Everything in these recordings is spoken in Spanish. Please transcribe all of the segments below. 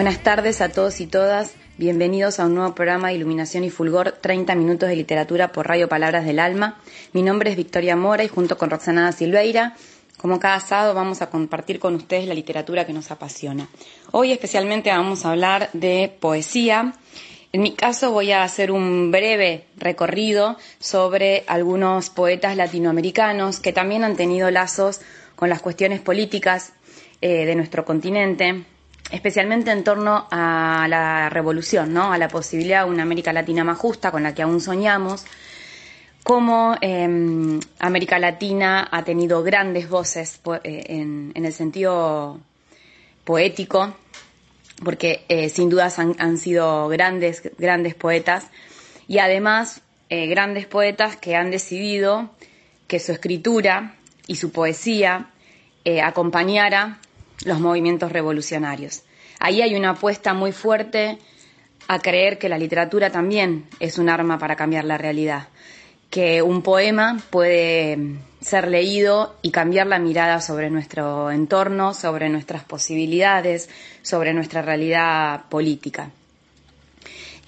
Buenas tardes a todos y todas. Bienvenidos a un nuevo programa de Iluminación y Fulgor, 30 minutos de literatura por Radio Palabras del Alma. Mi nombre es Victoria Mora y junto con Roxana Silveira, como cada sábado, vamos a compartir con ustedes la literatura que nos apasiona. Hoy especialmente vamos a hablar de poesía. En mi caso voy a hacer un breve recorrido sobre algunos poetas latinoamericanos que también han tenido lazos con las cuestiones políticas eh, de nuestro continente, especialmente en torno a la revolución, ¿no? a la posibilidad de una América Latina más justa con la que aún soñamos, cómo eh, América Latina ha tenido grandes voces eh, en, el sentido poético, porque eh, sin dudas han, sido grandes, grandes poetas, y además eh, grandes poetas que han decidido que su escritura y su poesía acompañara los movimientos revolucionarios. Ahí hay una apuesta muy fuerte a creer que la literatura también es un arma para cambiar la realidad, que un poema puede ser leído y cambiar la mirada sobre nuestro entorno, sobre nuestras posibilidades, sobre nuestra realidad política.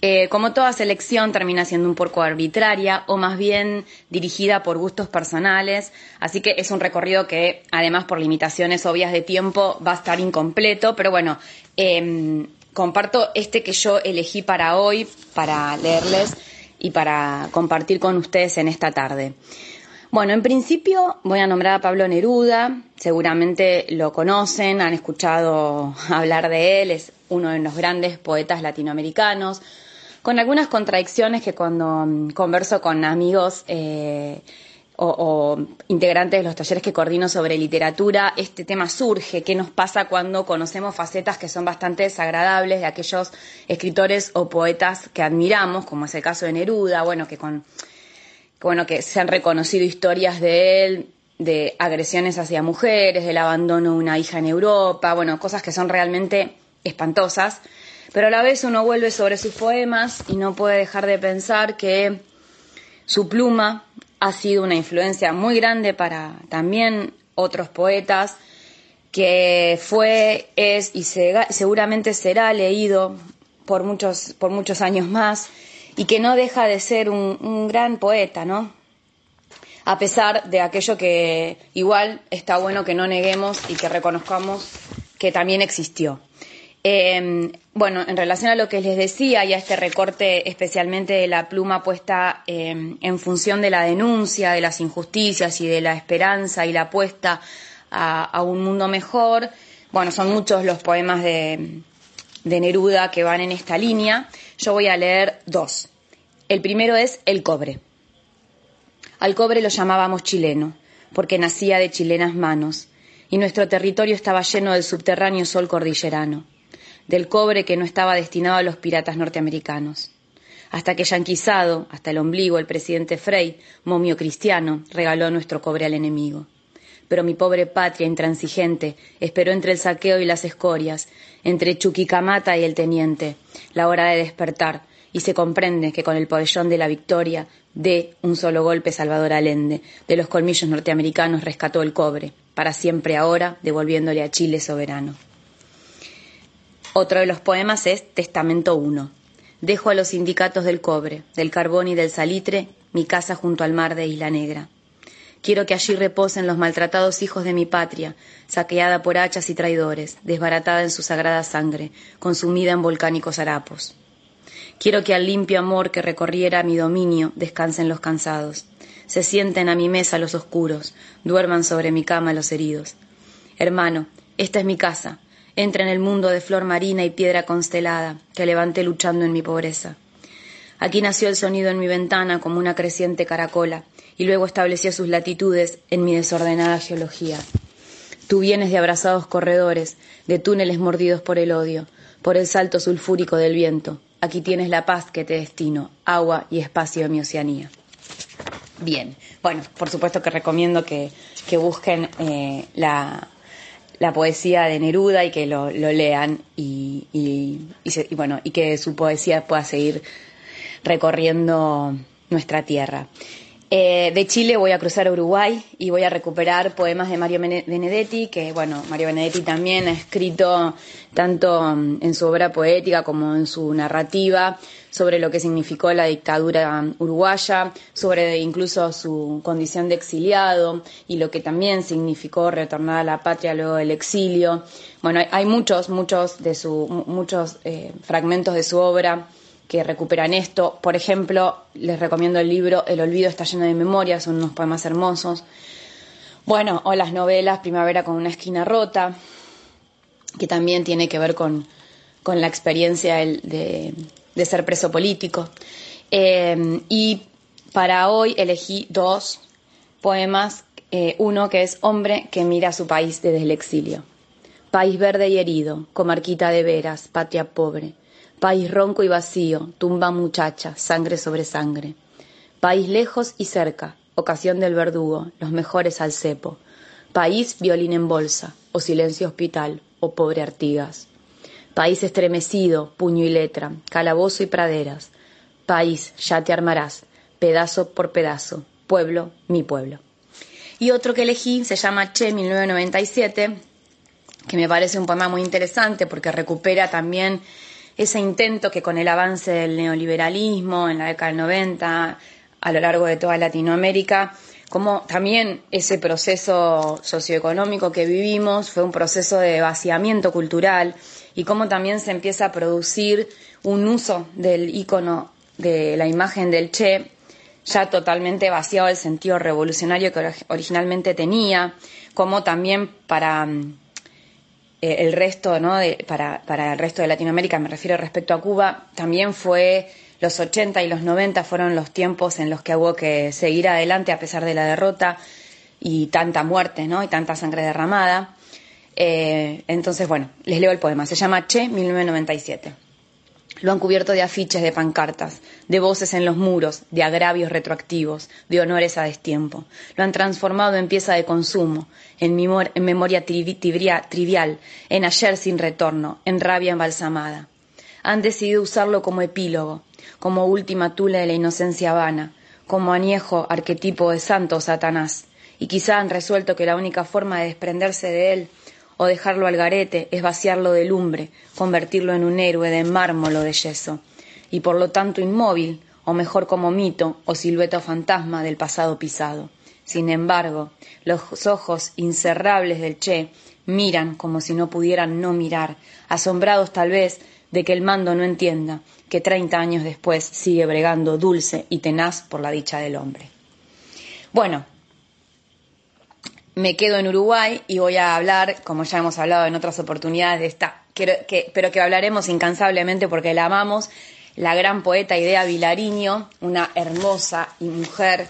Eh, como toda selección termina siendo un poco arbitraria o más bien dirigida por gustos personales, así que es un recorrido que además por limitaciones obvias de tiempo va a estar incompleto, pero bueno, eh, comparto este que yo elegí para hoy, para leerles y para compartir con ustedes en esta tarde. Bueno, en principio voy a nombrar a Pablo Neruda, seguramente lo conocen, han escuchado hablar de él, es uno de los grandes poetas latinoamericanos, con algunas contradicciones que cuando converso con amigos eh, o, o, integrantes de los talleres que coordino sobre literatura, este tema surge. ¿Qué nos pasa cuando conocemos facetas que son bastante desagradables de aquellos escritores o poetas que admiramos, como es el caso de Neruda, bueno, que con bueno, que se han reconocido historias de él, de agresiones hacia mujeres, del abandono de una hija en Europa, bueno, cosas que son realmente espantosas pero a la vez uno vuelve sobre sus poemas y no puede dejar de pensar que su pluma ha sido una influencia muy grande para también otros poetas, que fue, es y se, seguramente será leído por muchos, por muchos años más y que no deja de ser un, un gran poeta, ¿no? A pesar de aquello que igual está bueno que no neguemos y que reconozcamos que también existió. Eh, bueno, en relación a lo que les decía y a este recorte especialmente de la pluma puesta eh, en función de la denuncia de las injusticias y de la esperanza y la apuesta a, a un mundo mejor, bueno, son muchos los poemas de, de Neruda que van en esta línea. Yo voy a leer dos. El primero es El cobre. Al cobre lo llamábamos chileno, porque nacía de chilenas manos, y nuestro territorio estaba lleno del subterráneo sol cordillerano del cobre que no estaba destinado a los piratas norteamericanos. Hasta que yanquizado, hasta el ombligo, el presidente Frey, momio cristiano, regaló nuestro cobre al enemigo. Pero mi pobre patria intransigente esperó entre el saqueo y las escorias, entre Chuquicamata y el teniente, la hora de despertar, y se comprende que con el pabellón de la victoria de un solo golpe Salvador Allende, de los colmillos norteamericanos rescató el cobre, para siempre ahora devolviéndole a Chile soberano. Otro de los poemas es Testamento I. Dejo a los sindicatos del cobre, del carbón y del salitre mi casa junto al mar de Isla Negra. Quiero que allí reposen los maltratados hijos de mi patria, saqueada por hachas y traidores, desbaratada en su sagrada sangre, consumida en volcánicos harapos. Quiero que al limpio amor que recorriera mi dominio descansen los cansados, se sienten a mi mesa los oscuros, duerman sobre mi cama los heridos. Hermano, esta es mi casa, entra en el mundo de flor marina y piedra constelada que levanté luchando en mi pobreza. Aquí nació el sonido en mi ventana como una creciente caracola y luego estableció sus latitudes en mi desordenada geología. Tú vienes de abrazados corredores, de túneles mordidos por el odio. por el salto sulfúrico del viento. Aquí tienes la paz que te destino, agua y espacio de mi Oceanía. Bien, bueno, por supuesto que recomiendo que, busquen eh, la, poesía de Neruda y que lo, lean y, y, bueno, y que su poesía pueda seguir recorriendo nuestra tierra. Eh, de Chile voy a cruzar a Uruguay y voy a recuperar poemas de Mario Benedetti, que bueno, Mario Benedetti también ha escrito tanto mm, en su obra poética como en su narrativa sobre lo que significó la dictadura uruguaya, sobre incluso su condición de exiliado y lo que también significó retornar a la patria luego del exilio. Bueno, hay, muchos, muchos de su, muchos eh, fragmentos de su obra que recuperan esto. Por ejemplo, les recomiendo el libro El olvido está lleno de memorias, son unos poemas hermosos. Bueno, o las novelas Primavera con una esquina rota, que también tiene que ver con, la experiencia de, ser preso político. Eh, y para hoy elegí dos poemas, eh, uno que es Hombre que mira a su país desde el exilio. País verde y herido, comarquita de veras, patria pobre País ronco y vacío, tumba muchacha, sangre sobre sangre. País lejos y cerca, ocasión del verdugo, los mejores al cepo. País violín en bolsa, o silencio hospital, o pobre Artigas. País estremecido, puño y letra, calabozo y praderas. País, ya te armarás, pedazo por pedazo, pueblo, mi pueblo. Y otro que elegí se llama Che 1997, que me parece un poema muy interesante porque recupera también ese intento que con el avance del neoliberalismo en la década del 90, a lo largo de toda Latinoamérica, como también ese proceso socioeconómico que vivimos fue un proceso de vaciamiento cultural y cómo también se empieza a producir un uso del icono de la imagen del Che ya totalmente vaciado del sentido revolucionario que originalmente tenía, como también para eh, el resto, ¿no? para, para el resto de Latinoamérica, me refiero respecto a Cuba, también fue los 80 y los 90 fueron los tiempos en los que hubo que seguir adelante a pesar de la derrota y tanta muerte, ¿no? Y tanta sangre derramada. Eh, entonces, bueno, les leo el poema. Se llama Che 1997. Lo han cubierto de afiches, de pancartas, de voces en los muros, de agravios retroactivos, de honores a destiempo. Lo han transformado en pieza de consumo, en, memoria trivial, en ayer sin retorno, en rabia embalsamada. Han decidido usarlo como epílogo, como última tula de la inocencia vana, como añejo arquetipo de santo Satanás, y quizá han resuelto que la única forma de desprenderse de él o dejarlo al garete es vaciarlo de lumbre, convertirlo en un héroe de mármol o de yeso, y por lo tanto inmóvil, o mejor como mito o silueta fantasma del pasado pisado. Sin embargo, los ojos incerrables del Che miran como si no pudieran no mirar, asombrados tal vez de que el mando no entienda que treinta años después sigue bregando dulce y tenaz por la dicha del hombre. Bueno, me quedo en Uruguay y voy a hablar, como ya hemos hablado en otras oportunidades, de esta, pero que hablaremos incansablemente porque la amamos, la gran poeta Idea Vilariño, una hermosa y mujer,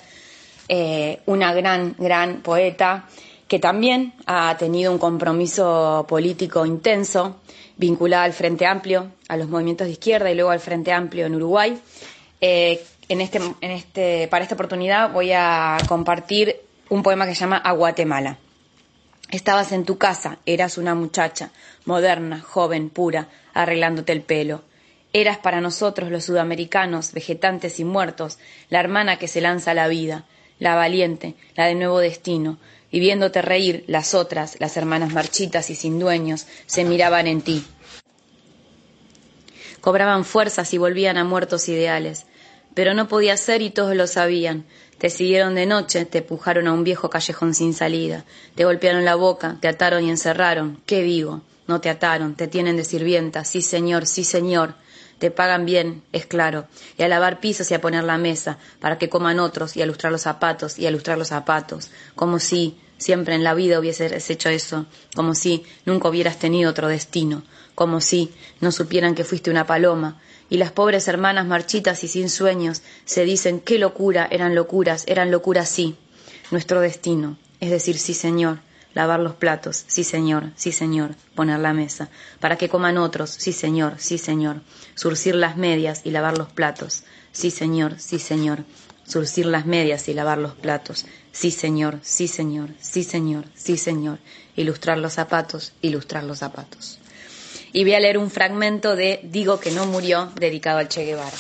eh, una gran, gran poeta, que también ha tenido un compromiso político intenso, vinculada al Frente Amplio, a los movimientos de izquierda y luego al Frente Amplio en Uruguay. Eh, en este, en este, para esta oportunidad voy a compartir un poema que se llama A Guatemala. Estabas en tu casa, eras una muchacha, moderna, joven, pura, arreglándote el pelo. Eras para nosotros los sudamericanos, vegetantes y muertos, la hermana que se lanza a la vida, la valiente, la de nuevo destino, y viéndote reír, las otras, las hermanas marchitas y sin dueños, se miraban en ti. Cobraban fuerzas y volvían a muertos ideales, pero no podía ser y todos lo sabían, te siguieron de noche, te pujaron a un viejo callejón sin salida, te golpearon la boca, te ataron y encerraron. ¿Qué digo? No te ataron, te tienen de sirvienta. Sí, señor, sí, señor. Te pagan bien, es claro, y a lavar pisos y a poner la mesa, para que coman otros, y a lustrar los zapatos, y a lustrar los zapatos, como si siempre en la vida hubieses hecho eso, como si nunca hubieras tenido otro destino, como si no supieran que fuiste una paloma, y las pobres hermanas marchitas y sin sueños se dicen qué locura, eran locuras, eran locuras sí, nuestro destino, es decir, sí señor, lavar los platos, sí señor, sí señor, poner la mesa, para que coman otros, sí señor, sí señor, surcir las medias y lavar los platos, sí señor, sí señor, surcir las medias y lavar los platos, sí señor, sí señor, sí señor, sí señor, ilustrar los zapatos, ilustrar los zapatos. Y voy a leer un fragmento de Digo que no murió, dedicado al Che Guevara.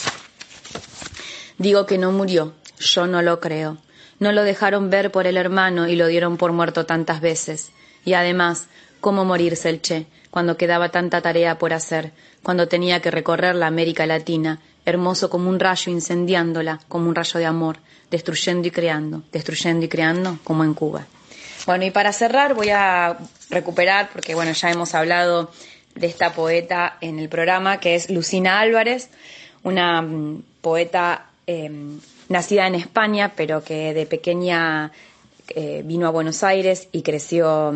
Digo que no murió, yo no lo creo. No lo dejaron ver por el hermano y lo dieron por muerto tantas veces. Y además, ¿cómo morirse el Che cuando quedaba tanta tarea por hacer, cuando tenía que recorrer la América Latina, hermoso como un rayo incendiándola, como un rayo de amor, destruyendo y creando, destruyendo y creando, como en Cuba? Bueno, y para cerrar voy a recuperar, porque bueno, ya hemos hablado de esta poeta en el programa, que es Lucina Álvarez, una mm, poeta em, nacida en España, pero que de pequeña eh, vino a Buenos Aires y creció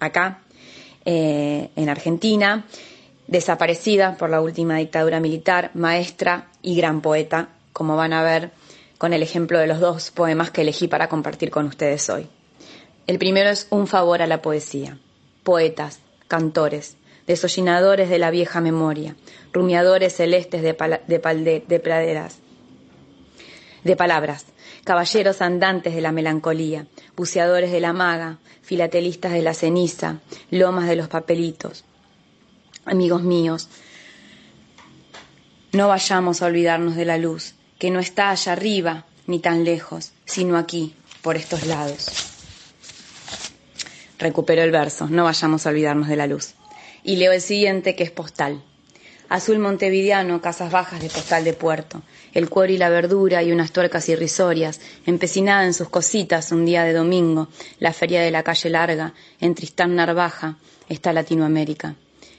acá, eh, en Argentina, desaparecida por la última dictadura militar, maestra y gran poeta, como van a ver con el ejemplo de los dos poemas que elegí para compartir con ustedes hoy. El primero es Un favor a la poesía. Poetas, cantores, desollinadores de la vieja memoria, rumiadores celestes de, de praderas, de palabras, caballeros andantes de la melancolía, buceadores de la maga, filatelistas de la ceniza, lomas de los papelitos. Amigos míos, no vayamos a olvidarnos de la luz, que no está allá arriba ni tan lejos, sino aquí, por estos lados. Recupero el verso, no vayamos a olvidarnos de la luz. Y leo el siguiente que es postal. Azul montevideano, casas bajas de postal de puerto el cuero y la verdura y unas tuercas irrisorias, empecinada en sus cositas un día de domingo, la feria de la calle larga, en Tristán Narvaja, está Latinoamérica.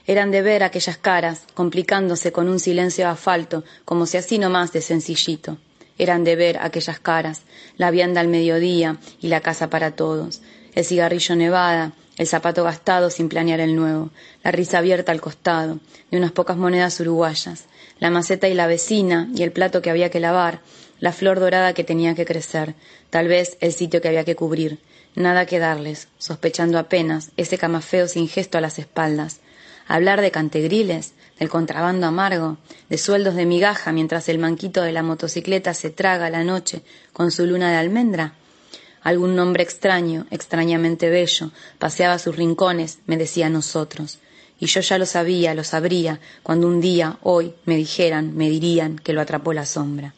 Eran de ver aquellas caras, complicándose con un silencio de asfalto, como si así nomás de sencillito. Eran de ver aquellas caras, la vianda al mediodía y la casa para todos, el cigarrillo nevada, el zapato gastado sin planear el nuevo, la risa abierta al costado, de unas pocas monedas uruguayas, la maceta y la vecina y el plato que había que lavar, la flor dorada que tenía que crecer, tal vez el sitio que había que cubrir, nada que darles, sospechando apenas ese camafeo sin gesto a las espaldas, hablar de cantegriles, del contrabando amargo, de sueldos de migaja mientras el manquito de la motocicleta se traga la noche con su luna de almendra. Algún nombre extraño, extrañamente bello, paseaba sus rincones, me decía nosotros y yo ya lo sabía, lo sabría, cuando un día, hoy, me dijeran, me dirían que lo atrapó la sombra.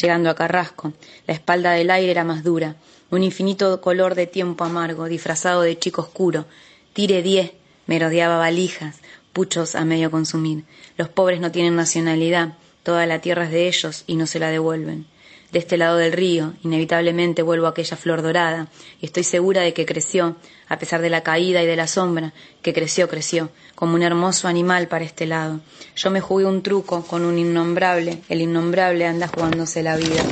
Llegando a Carrasco, la espalda del aire era más dura, un infinito color de tiempo amargo, disfrazado de chico oscuro. Tire diez, merodeaba valijas, puchos a medio consumir. Los pobres no tienen nacionalidad, toda la tierra es de ellos y no se la devuelven. De este lado del río, inevitablemente vuelvo a aquella flor dorada, y estoy segura de que creció, a pesar de la caída y de la sombra, que creció, creció, como un hermoso animal para este lado. Yo me jugué un truco con un innombrable, el innombrable anda jugándose la vida.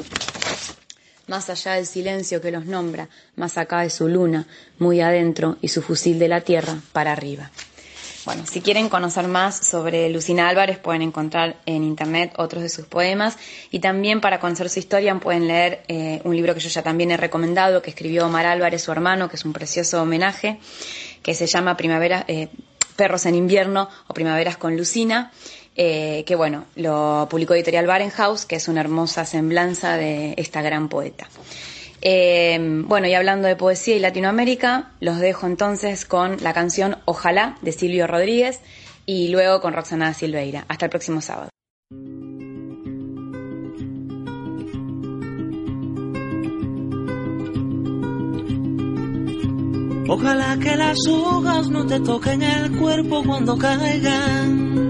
Más allá del silencio que los nombra, más acá de su luna, muy adentro, y su fusil de la tierra para arriba. Bueno, si quieren conocer más sobre Lucina Álvarez pueden encontrar en internet otros de sus poemas y también para conocer su historia pueden leer eh, un libro que yo ya también he recomendado que escribió Omar Álvarez, su hermano, que es un precioso homenaje, que se llama Primavera, eh, Perros en invierno o Primaveras con Lucina. Eh, que bueno, lo publicó Editorial Barenhaus, que es una hermosa semblanza de esta gran poeta. Eh, bueno, y hablando de poesía y Latinoamérica, los dejo entonces con la canción Ojalá de Silvio Rodríguez y luego con Roxana Silveira. Hasta el próximo sábado. Ojalá que las hojas no te toquen el cuerpo cuando caigan,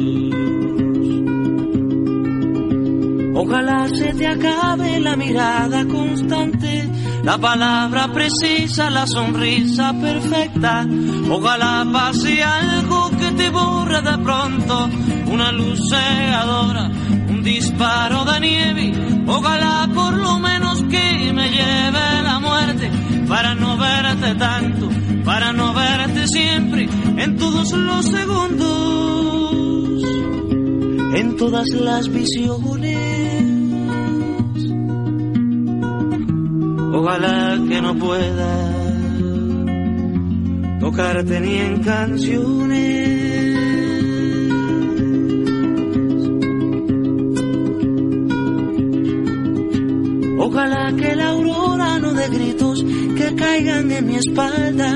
Ojalá se te acabe la mirada constante la palabra precisa, la sonrisa perfecta. Ojalá pase algo que te borre de pronto, una luz cegadora, un disparo de nieve. Ojalá por lo menos que me lleve la muerte para no verte tanto, para no verte siempre en todos los segundos, en todas las visiones. Ojalá que no pueda tocarte ni en canciones. Ojalá que la aurora no dé gritos que caigan en mi espalda.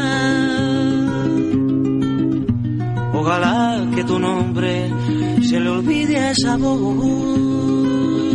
Ojalá que tu nombre se le olvide a esa voz.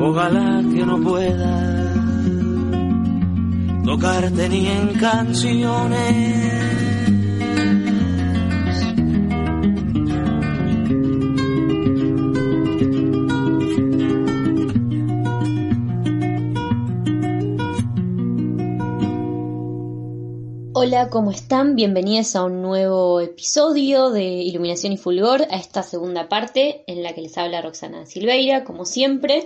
Ojalá que no pueda tocarte ni en canciones. Hola, ¿cómo están? Bienvenidos a un nuevo episodio de Iluminación y Fulgor, a esta segunda parte en la que les habla Roxana Silveira, como siempre.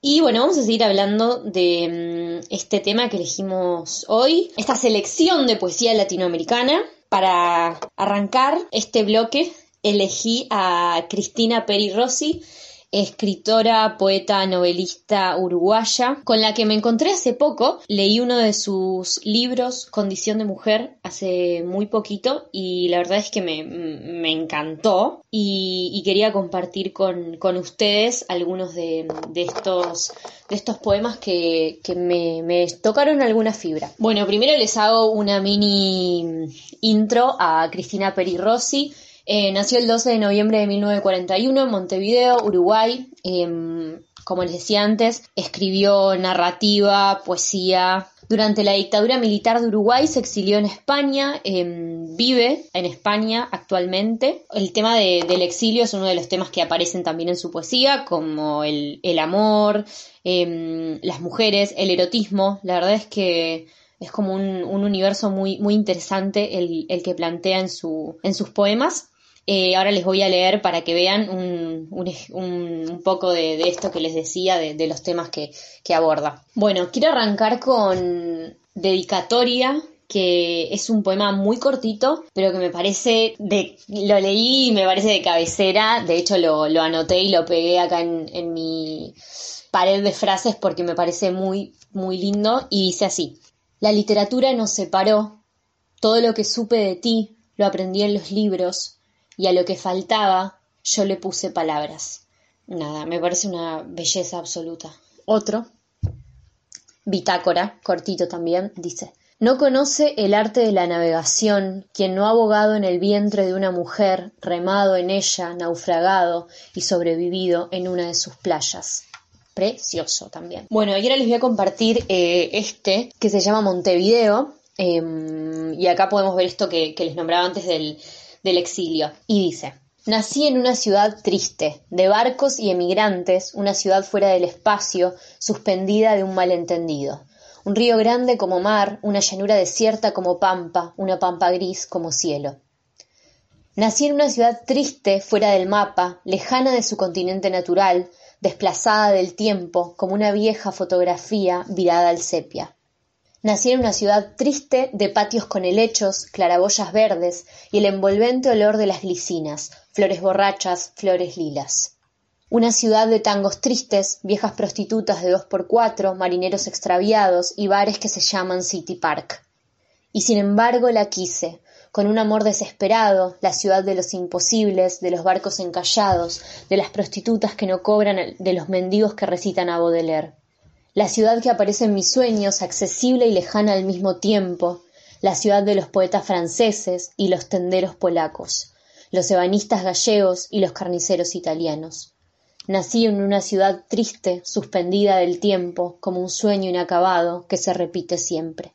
Y bueno, vamos a seguir hablando de mm, este tema que elegimos hoy, esta selección de poesía latinoamericana. Para arrancar este bloque, elegí a Cristina Peri Rossi, escritora, poeta, novelista uruguaya, con la que me encontré hace poco. Leí uno de sus libros, Condición de Mujer, hace muy poquito y la verdad es que me, me encantó y, quería compartir con, con ustedes algunos de, de, estos, de estos poemas que, que me, me tocaron alguna fibra. Bueno, primero les hago una mini intro a Cristina Peri Rossi. Eh, nació el 12 de noviembre de 1941 en Montevideo, Uruguay. Eh, como les decía antes, escribió narrativa, poesía. Durante la dictadura militar de Uruguay se exilió en España, eh, vive en España actualmente. El tema de, del exilio es uno de los temas que aparecen también en su poesía, como el, amor, em, las mujeres, el erotismo. La verdad es que es como un, un universo muy, muy interesante el, que plantea en sus poemas. Eh, ahora les voy a leer para que vean un, un, un poco de, esto que les decía, de, los temas que, aborda. Bueno, quiero arrancar con Dedicatoria, que es un poema muy cortito, pero que me parece de... Lo leí y me parece de cabecera, de hecho lo, lo anoté y lo pegué acá en, en mi pared de frases porque me parece muy, muy lindo y dice así. La literatura nos separó, todo lo que supe de ti lo aprendí en los libros, y a lo que faltaba yo le puse palabras. Nada, me parece una belleza absoluta. Otro, Bitácora, cortito también, dice, no conoce el arte de la navegación quien no ha abogado en el vientre de una mujer, remado en ella, naufragado y sobrevivido en una de sus playas. Precioso también. Bueno, y ahora les voy a compartir eh, este que se llama Montevideo. Eh, y acá podemos ver esto que, que les nombraba antes del, del exilio. Y dice, Nací en una ciudad triste, de barcos y emigrantes, una ciudad fuera del espacio, suspendida de un malentendido. Un río grande como mar, una llanura desierta como pampa, una pampa gris como cielo. Nací en una ciudad triste, fuera del mapa, lejana de su continente natural, desplazada del tiempo, como una vieja fotografía virada al sepia. Nací en una ciudad triste de patios con helechos, claraboyas verdes y el envolvente olor de las glicinas, flores borrachas, flores lilas. Una ciudad de tangos tristes, viejas prostitutas de dos por cuatro, marineros extraviados y bares que se llaman City Park. Y sin embargo la quise, con un amor desesperado, la ciudad de los imposibles, de los barcos encallados, de las prostitutas que no cobran, de los mendigos que recitan a Baudelaire la ciudad que aparece en mis sueños, accesible y lejana al mismo tiempo, la ciudad de los poetas franceses y los tenderos polacos, los ebanistas gallegos y los carniceros italianos. Nací en una ciudad triste, suspendida del tiempo, como un sueño inacabado que se repite siempre.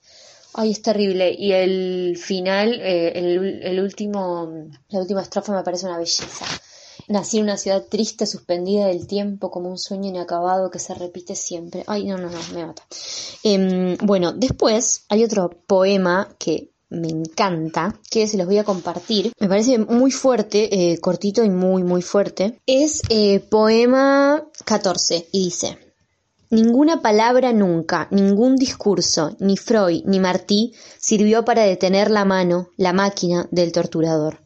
Ay, es terrible. Y el final, eh, el, el último, la última estrofa me parece una belleza. Nací en una ciudad triste, suspendida del tiempo, como un sueño inacabado que se repite siempre. Ay, no, no, no, me mata. Em, bueno, después hay otro poema que me encanta, que se los voy a compartir. Me parece muy fuerte, eh, cortito y muy, muy fuerte. Es eh, poema 14 y dice, Ninguna palabra nunca, ningún discurso, ni Freud ni Martí sirvió para detener la mano, la máquina del torturador.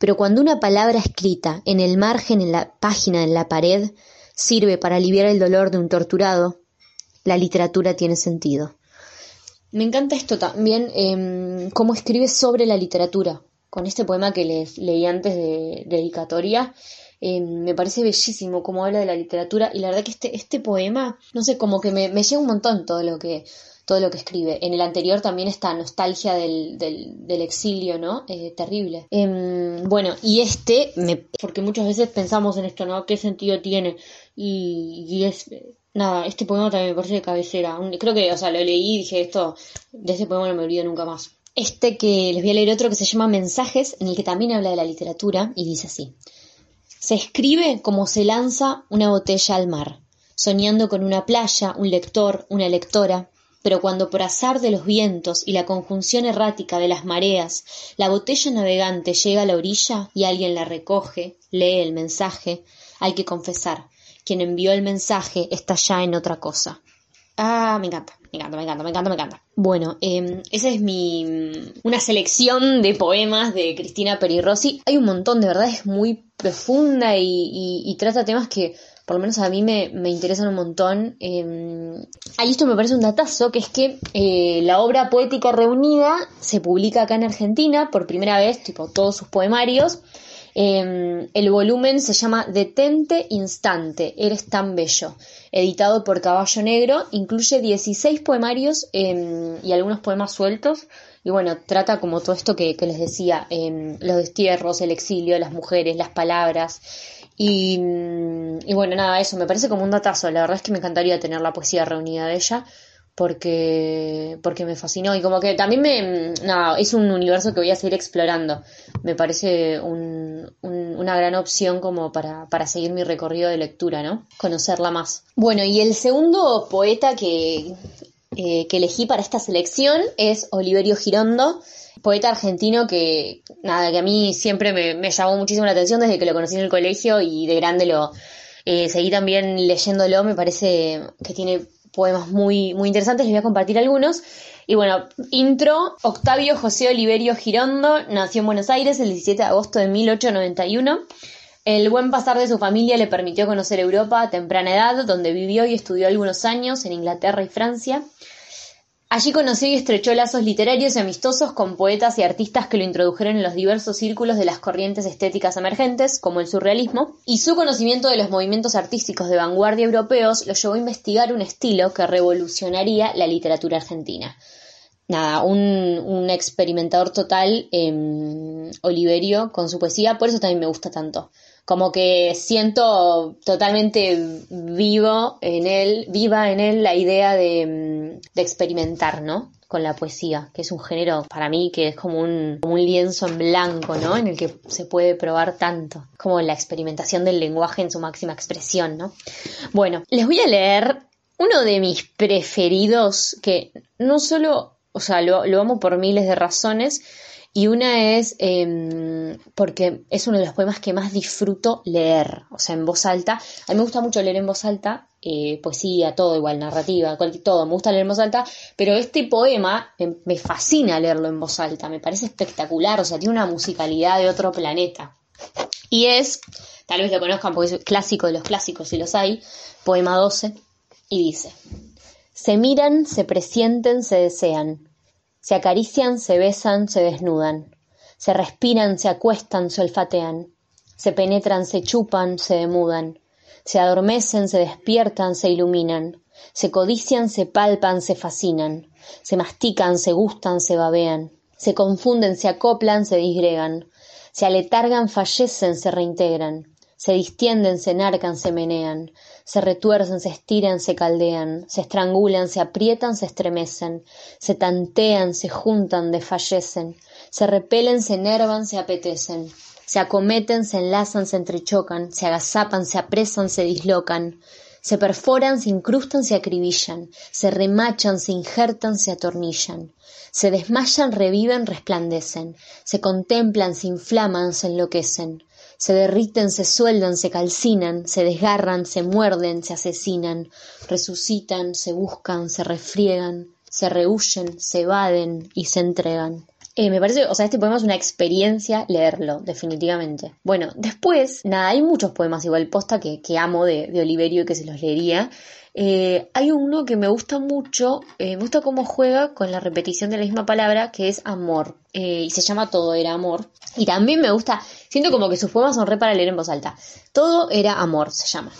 Pero cuando una palabra escrita en el margen, en la página, en la pared, sirve para aliviar el dolor de un torturado, la literatura tiene sentido. Me encanta esto también, eh, cómo escribe sobre la literatura. Con este poema que les leí antes de, dedicatoria, em, me parece bellísimo cómo habla de la literatura y la verdad que este, este poema, no sé, como que me, me llega un montón todo lo que, todo lo que escribe. En el anterior también está nostalgia del, del, exilio, ¿no? Eh, terrible. Em, bueno, y este, me, porque muchas veces pensamos en esto, ¿no? ¿Qué sentido tiene? Y, es, nada, este poema también me parece de cabecera. Creo que, o sea, lo leí y dije esto, de este poema no me olvido nunca más. Este que les voy a leer otro que se llama Mensajes, en el que también habla de la literatura y dice así. Se escribe como se lanza una botella al mar, soñando con una playa, un lector, una lectora, pero cuando por azar de los vientos y la conjunción errática de las mareas la botella navegante llega a la orilla y alguien la recoge, lee el mensaje, hay que confesar, quien envió el mensaje está ya en otra cosa. Ah, me encanta, me encanta, me encanta, me encanta, me encanta. Bueno, eh, esa es mi una selección de poemas de Cristina Perirossi. Hay un montón, de verdad, es muy profunda y trata temas que por lo menos a mí me, interesan un montón. Eh, ahí esto me parece un datazo, que es que eh, la obra poética reunida se publica acá en Argentina por primera vez, tipo todos sus poemarios. Em, el volumen se llama Detente Instante, Eres tan bello, editado por Caballo Negro, incluye 16 poemarios em, y algunos poemas sueltos. Y bueno, trata como todo esto que, que les decía, los destierros, el exilio, las mujeres, las palabras. Y, bueno, nada, eso me parece como un datazo. La verdad es que me encantaría tener la poesía reunida de ella porque, porque me fascinó y como que también me, nada, es un universo que voy a seguir explorando. Me parece un, una gran opción como para, para seguir mi recorrido de lectura, ¿no? Conocerla más. Bueno, y el segundo poeta que, eh, que elegí para esta selección es Oliverio Girondo poeta argentino que, nada, que a mí siempre me, llamó muchísimo la atención desde que lo conocí en el colegio y de grande lo eh, seguí también leyéndolo, me parece que tiene poemas muy, muy interesantes, les voy a compartir algunos. Y bueno, intro, Octavio José Oliverio Girondo nació en Buenos Aires el 17 de agosto de 1891. El buen pasar de su familia le permitió conocer Europa a temprana edad, donde vivió y estudió algunos años en Inglaterra y Francia. Allí conoció y estrechó lazos literarios y amistosos con poetas y artistas que lo introdujeron en los diversos círculos de las corrientes estéticas emergentes, como el surrealismo, y su conocimiento de los movimientos artísticos de vanguardia europeos lo llevó a investigar un estilo que revolucionaría la literatura argentina. Nada, un, experimentador total, eh, Oliverio, con su poesía, por eso también me gusta tanto como que siento totalmente vivo en él, viva en él la idea de, mm, experimentar, ¿no? con la poesía, que es un género para mí que es como un, como un lienzo en blanco, ¿no? En el que se puede probar tanto, como la experimentación del lenguaje en su máxima expresión, ¿no? Bueno, les voy a leer uno de mis preferidos que no solo, o sea, lo, lo amo por miles de razones, y una es eh, porque es uno de los poemas que más disfruto leer, o sea, en voz alta. A mí me gusta mucho leer en voz alta, eh, poesía, todo igual, narrativa, todo, me gusta leer en voz alta, pero este poema me, me fascina leerlo en voz alta, me parece espectacular, o sea, tiene una musicalidad de otro planeta. Y es, tal vez lo conozcan porque es clásico de los clásicos, si los hay, poema 12, y dice, se miran, se presienten, se desean se acarician, se besan, se desnudan, se respiran, se acuestan, se olfatean, se penetran, se chupan, se demudan, se adormecen, se despiertan, se iluminan, se codician, se palpan, se fascinan, se mastican, se gustan, se babean, se confunden, se acoplan, se disgregan, se aletargan, fallecen, se reintegran, se distienden, se enarcan, se menean, se retuercen, se estiran, se caldean, se estrangulan, se aprietan, se estremecen, se tantean, se juntan, desfallecen, se repelen, se enervan, se apetecen, se acometen, se enlazan, se entrechocan, se agazapan, se apresan, se dislocan, se perforan, se incrustan, se acribillan, se remachan, se injertan, se atornillan, se desmayan, reviven, resplandecen, se contemplan, se inflaman, se enloquecen, se derriten, se sueldan, se calcinan, se desgarran, se muerden, se asesinan, resucitan, se buscan, se refriegan, se rehuyen, se evaden y se entregan. Eh, me parece, o sea, este poema es una experiencia leerlo, definitivamente. Bueno, después, nada, hay muchos poemas igual posta que, que amo de, de Oliverio y que se los leería. Eh, hay uno que me gusta mucho, eh, me gusta cómo juega con la repetición de la misma palabra, que es amor. Eh, y se llama Todo era amor. Y también me gusta, siento como que sus poemas son re para leer en voz alta. Todo era amor, se llama.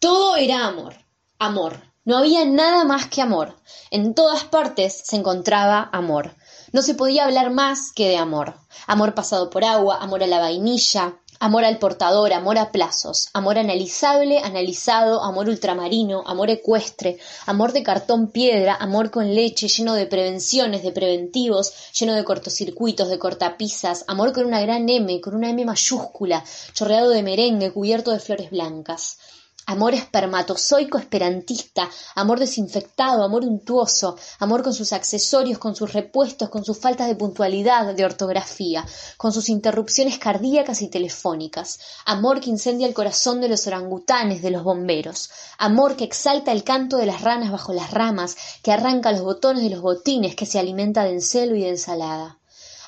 Todo era amor. Amor. No había nada más que amor. En todas partes se encontraba amor. No se podía hablar más que de amor. Amor pasado por agua, amor a la vainilla, Amor al portador, amor a plazos, amor analizable, analizado, amor ultramarino, amor ecuestre, amor de cartón piedra, amor con leche, lleno de prevenciones, de preventivos, lleno de cortocircuitos, de cortapisas, amor con una gran M, con una M mayúscula, chorreado de merengue, cubierto de flores blancas. Amor espermatozoico esperantista, amor desinfectado, amor untuoso, amor con sus accesorios, con sus repuestos, con sus faltas de puntualidad, de ortografía, con sus interrupciones cardíacas y telefónicas, amor que incendia el corazón de los orangutanes, de los bomberos, amor que exalta el canto de las ranas bajo las ramas, que arranca los botones de los botines, que se alimenta de encelo y de ensalada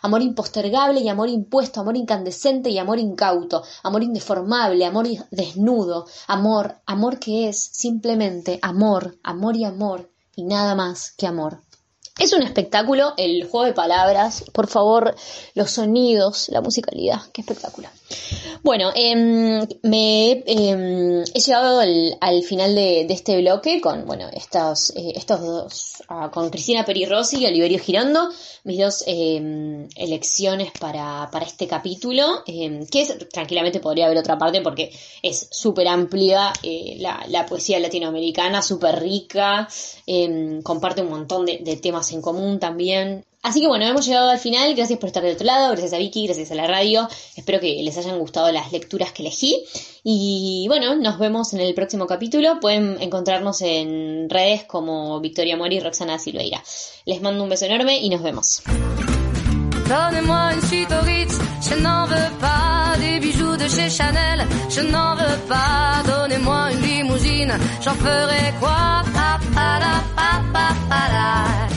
amor impostergable y amor impuesto, amor incandescente y amor incauto, amor indeformable, amor desnudo, amor, amor que es simplemente amor, amor y amor y nada más que amor. Es un espectáculo, el juego de palabras, por favor, los sonidos, la musicalidad, qué espectacular. Bueno, em, me em, he llegado al, final de, este bloque con, bueno, estos, eh, estos dos, ah, con Cristina Rossi y Oliverio Girondo, mis dos em, elecciones para, para, este capítulo, que tranquilamente podría haber otra parte porque es súper amplia, eh, la, poesía latinoamericana, súper rica, comparte un montón de temas en común también. Así que bueno, hemos llegado al final. Gracias por estar de otro lado, gracias a Vicky, gracias a la radio. Espero que les hayan gustado las lecturas que elegí. Y bueno, nos vemos en el próximo capítulo. Pueden encontrarnos en redes como Victoria Mori y Roxana Silveira. Les mando un beso enorme y nos vemos. Donnez-moi une suite au je n'en veux pas des bijoux de chez Chanel, je n'en veux pas. Donnez-moi une limousine, j'en ferai quoi pa, pa, pa, pa,